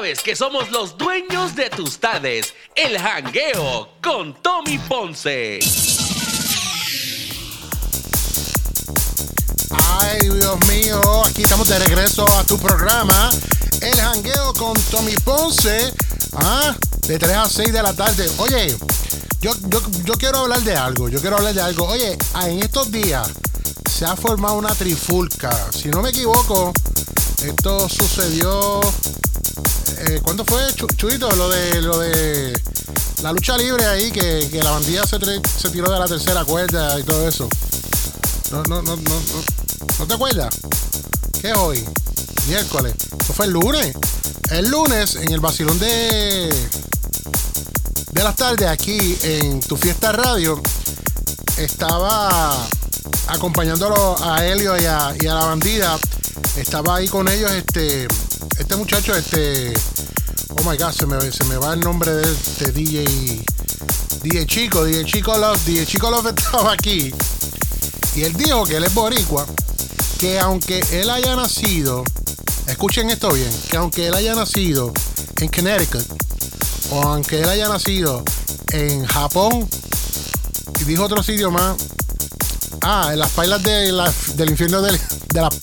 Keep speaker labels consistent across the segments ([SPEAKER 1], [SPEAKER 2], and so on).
[SPEAKER 1] sabes que somos los dueños de tus tardes. El jangueo con Tommy Ponce.
[SPEAKER 2] Ay, Dios mío, aquí estamos de regreso a tu programa, El Jangueo con Tommy Ponce, ah, de 3 a 6 de la tarde. Oye, yo, yo, yo quiero hablar de algo, yo quiero hablar de algo. Oye, ah, en estos días se ha formado una trifulca. Si no me equivoco, esto sucedió. Eh, ¿Cuándo fue, Chuito? Lo de, lo de la lucha libre ahí, que, la bandilla se, tiró de la tercera cuerda y todo eso. No, no, no, no, no. ¿No te acuerdas? ¿Qué es hoy? Miércoles. Eso fue el lunes. El lunes, en el vacilón de. de las tardes, aquí en tu fiesta radio, estaba acompañándolo a Helio y a la bandida. Estaba ahí con ellos este. Este muchacho, este. Oh my god, se me, se me va el nombre de este DJ. DJ Chico, DJ Chico Love. DJ Chico Love estaba aquí. Y él dijo que él es boricua, que aunque él haya nacido, escuchen esto bien, que aunque él haya nacido en Connecticut, o aunque él haya nacido en Japón, y dijo otro sitio más, ah, en las pailas de del infierno de, de las,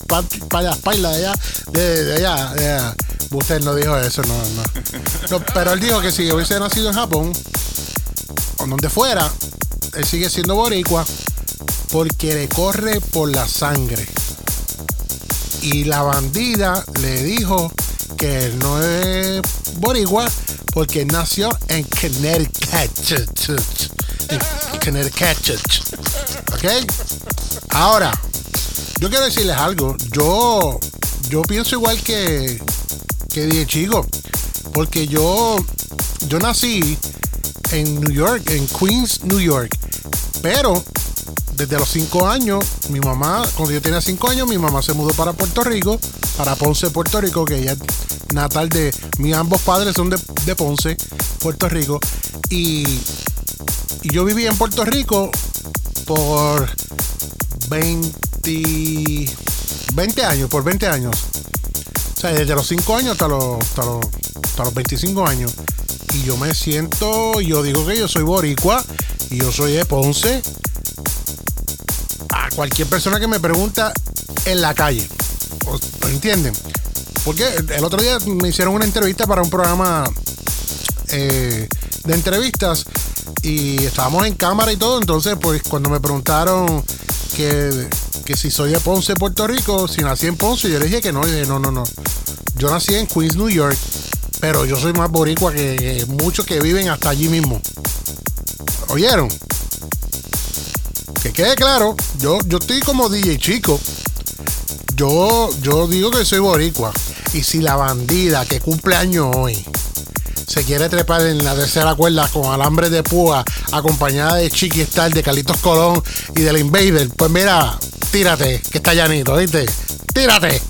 [SPEAKER 2] pailas de allá, de, allá, de allá. Usted no dijo eso, no, no, Pero él dijo que si hubiese nacido en Japón, o donde fuera, él sigue siendo boricua porque le corre por la sangre. Y la bandida le dijo que él no es boricua porque nació en Connecticut. En Connecticut. ¿Ok? Ahora, yo quiero decirles algo. Yo, yo pienso igual que, que chico. Porque yo, yo nací en New York, en Queens, New York. Pero desde los 5 años, mi mamá, cuando yo tenía 5 años, mi mamá se mudó para Puerto Rico, para Ponce, Puerto Rico, que ella es natal de. mis ambos padres son de, Ponce, Puerto Rico. Y, y, yo viví en Puerto Rico por 20, 20 años, por 20 años. O sea, desde los 5 años hasta los, hasta los, hasta los 25 años. Y yo me siento, yo digo que yo soy boricua y yo soy de Ponce cualquier persona que me pregunta en la calle. ¿Me entienden? Porque el otro día me hicieron una entrevista para un programa eh, de entrevistas y estábamos en cámara y todo. Entonces, pues cuando me preguntaron que, si soy de Ponce, Puerto Rico, si nací en Ponce, yo le dije que no. dije, no, no, no. Yo nací en Queens, New York, pero yo soy más boricua que muchos que viven hasta allí mismo. ¿Oyeron? que quede claro, yo, yo estoy como DJ chico. Yo, yo digo que soy boricua. Y si la bandida que cumple año hoy se quiere trepar en la tercera cuerda con alambre de púa, acompañada de Chiqui Star, de Carlitos Colón y del Invader, pues mira, tírate, que está llanito, ¿viste? Tírate.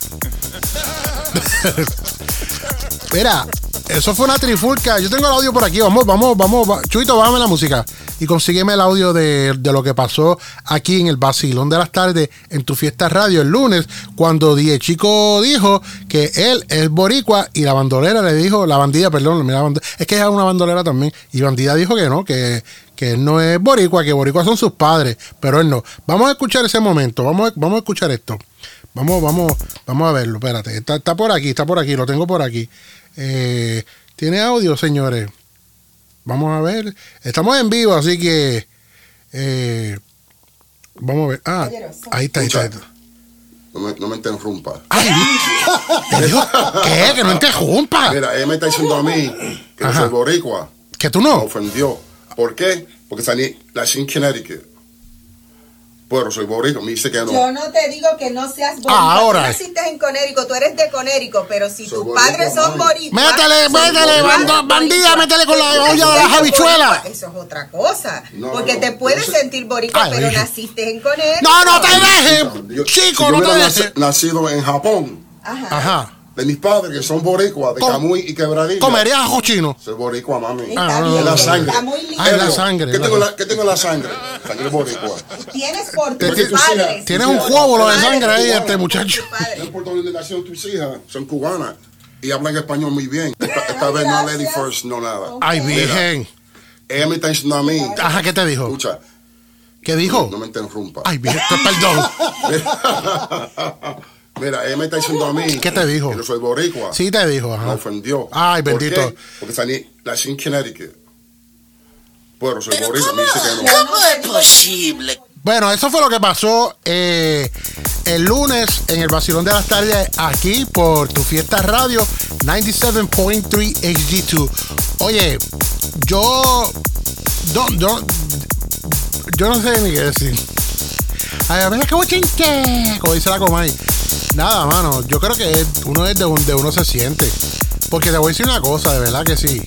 [SPEAKER 2] mira, eso fue una trifulca. Yo tengo el audio por aquí. Vamos, vamos, vamos. Chuito, bájame la música y consígueme el audio de, lo que pasó aquí en el Basilón de las Tardes en tu fiesta radio el lunes, cuando Die Chico dijo que él es boricua y la bandolera le dijo, la bandida, perdón, es que es una bandolera también, y bandida dijo que no, que, que él no es boricua, que boricua son sus padres, pero él no. Vamos a escuchar ese momento, vamos a, vamos a escuchar esto. Vamos, vamos, vamos a verlo, espérate, está por aquí, está por aquí, lo tengo por aquí. Eh, ¿Tiene audio, señores? Vamos a ver. Estamos en vivo, así que. Eh, vamos a ver. Ah, ahí está, ahí está.
[SPEAKER 3] No me, no me interrumpa.
[SPEAKER 2] Ay, ¿Qué? Que no interrumpa.
[SPEAKER 3] Mira, ella me está diciendo a mí que no soy boricua.
[SPEAKER 2] Que tú no.
[SPEAKER 3] Me ofendió. ¿Por qué? Porque salí la en Connecticut. Bueno, soy boricua, me dice que no.
[SPEAKER 4] Yo no te digo que no seas boricua.
[SPEAKER 2] Ah, ahora.
[SPEAKER 4] Tú naciste en Conérico, tú eres de Conérico, pero si tus padres son boricuas...
[SPEAKER 2] Métele, métele, bandida, métele con la olla de las habichuelas.
[SPEAKER 4] Eso es otra cosa. porque te puedes sentir boricua, pero naciste en Conérico.
[SPEAKER 2] No, no te dejes, chico, no te dejes.
[SPEAKER 3] nacido en Japón.
[SPEAKER 2] Ajá. Ajá
[SPEAKER 3] de mis padres que son boricuas, de Camuy y Quebradilla.
[SPEAKER 2] ¿Comerías ajo chino?
[SPEAKER 3] Soy boricua, mami.
[SPEAKER 4] Ah,
[SPEAKER 3] es la sangre.
[SPEAKER 2] Ah, la sangre.
[SPEAKER 3] ¿Qué, tengo la, ¿Qué tengo la sangre? Sangre boricua.
[SPEAKER 4] Tienes por tus padres.
[SPEAKER 2] Tienes un juego de sangre ahí, este muchacho.
[SPEAKER 3] Nacieron tus hijas, son cubanas. y hablan español muy bien. Esta, esta vez no Lady First, no nada.
[SPEAKER 2] Ay, virgen.
[SPEAKER 3] Ella me está diciendo a mí.
[SPEAKER 2] Ajá, ¿qué te dijo?
[SPEAKER 3] Escucha,
[SPEAKER 2] ¿Qué dijo?
[SPEAKER 3] no me interrumpa.
[SPEAKER 2] Ay, virgen, perdón.
[SPEAKER 3] Mira, ella me está diciendo a mí.
[SPEAKER 2] ¿Qué te dijo?
[SPEAKER 3] Que yo soy boricua.
[SPEAKER 2] Sí te dijo,
[SPEAKER 3] Me
[SPEAKER 2] ajá.
[SPEAKER 3] ofendió.
[SPEAKER 2] Ay,
[SPEAKER 3] ¿Por
[SPEAKER 2] bendito.
[SPEAKER 3] qué? Porque salí, nací en Connecticut. Pero soy dice que no.
[SPEAKER 5] ¿Cómo es posible?
[SPEAKER 2] Bueno, eso fue lo que pasó eh, el lunes en el Vacilón de las Tardes aquí por tu fiesta radio 97.3 HD2. Oye, yo, yo, yo, yo no sé ni qué decir. Ay, a ver, qué bochinche, como dice la Comay. Nada, mano, yo creo que uno es de donde uno se siente. Porque te voy a decir una cosa, de verdad que sí.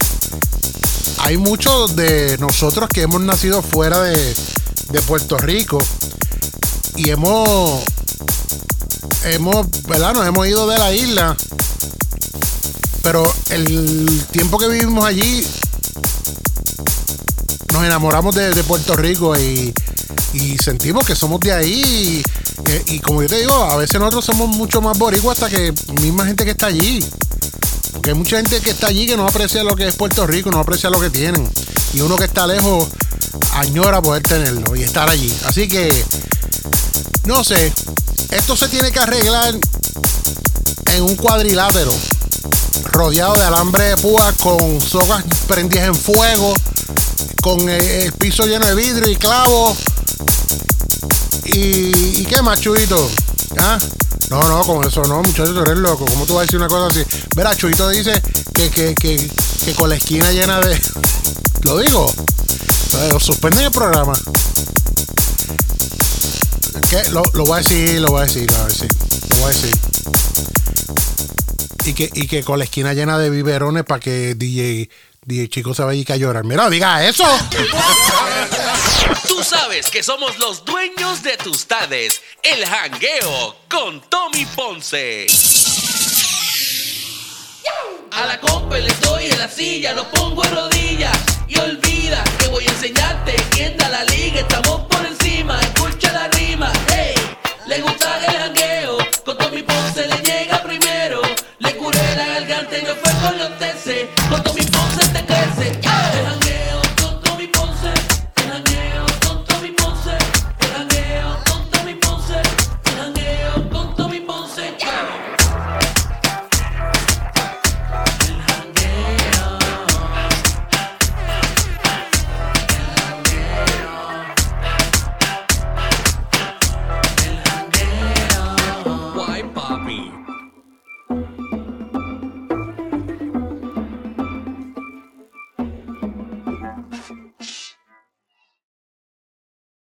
[SPEAKER 2] Hay muchos de nosotros que hemos nacido fuera de, Puerto Rico y hemos, hemos, ¿verdad? Nos hemos ido de la isla. Pero el tiempo que vivimos allí, nos enamoramos de, Puerto Rico y, sentimos que somos de ahí. Y, y como yo te digo, a veces nosotros somos mucho más boricuas hasta que misma gente que está allí. Porque hay mucha gente que está allí que no aprecia lo que es Puerto Rico, no aprecia lo que tienen. Y uno que está lejos añora poder tenerlo y estar allí. Así que, no sé, esto se tiene que arreglar en un cuadrilátero, rodeado de alambre de púas, con sogas prendidas en fuego, con el, piso lleno de vidrio y clavos. ¿Y, y qué más, Chuito? ¿Ah? No, no, con eso no, muchachos, tú eres loco. ¿Cómo tú vas a decir una cosa así? Verá, Chuito dice que, que, que, que con la esquina llena de. Lo digo. Eh, Suspenden el programa. ¿Qué? Lo, lo voy a decir, lo voy a decir, lo voy a decir. Lo voy a decir. Y que, y que con la esquina llena de biberones para que DJ, DJ Chico se vaya a llorar. Mira, diga eso.
[SPEAKER 1] Tú sabes que somos los dueños de tus tardes. El jangueo con Tommy Ponce.
[SPEAKER 6] A la compa le doy en la silla, lo pongo en rodillas y olvida que voy a enseñarte quién da la liga. Estamos